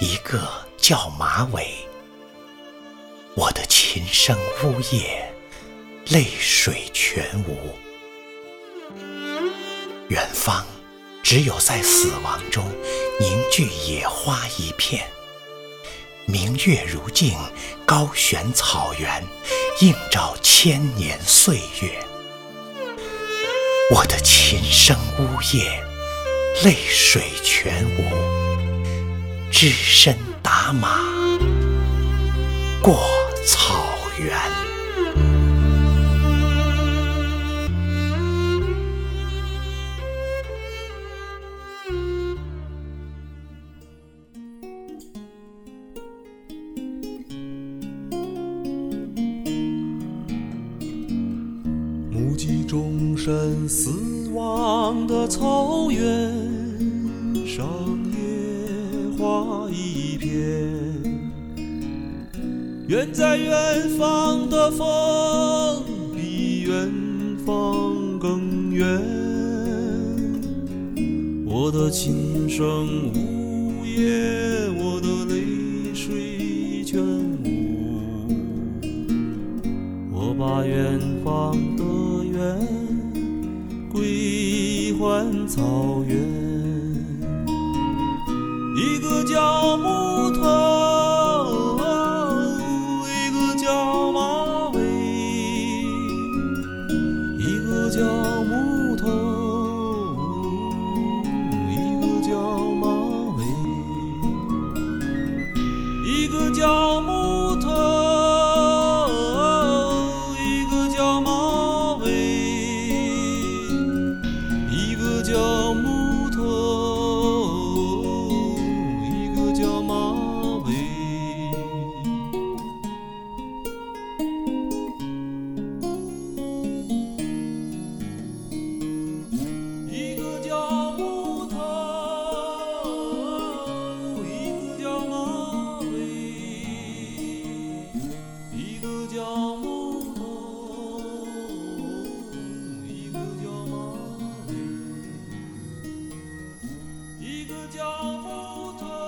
一个叫马尾。我的琴声呜咽。泪水全无，远方只有在死亡中凝聚野花一片。明月如镜，高悬草原，映照千年岁月。我的琴声呜咽，泪水全无，只身打马过草原。目击众神死亡的草原上，画一片。远在远方的风，比远方更远。我的琴声呜咽，我的泪水全无。我把远方的远。归还草原，叫木头的脚步走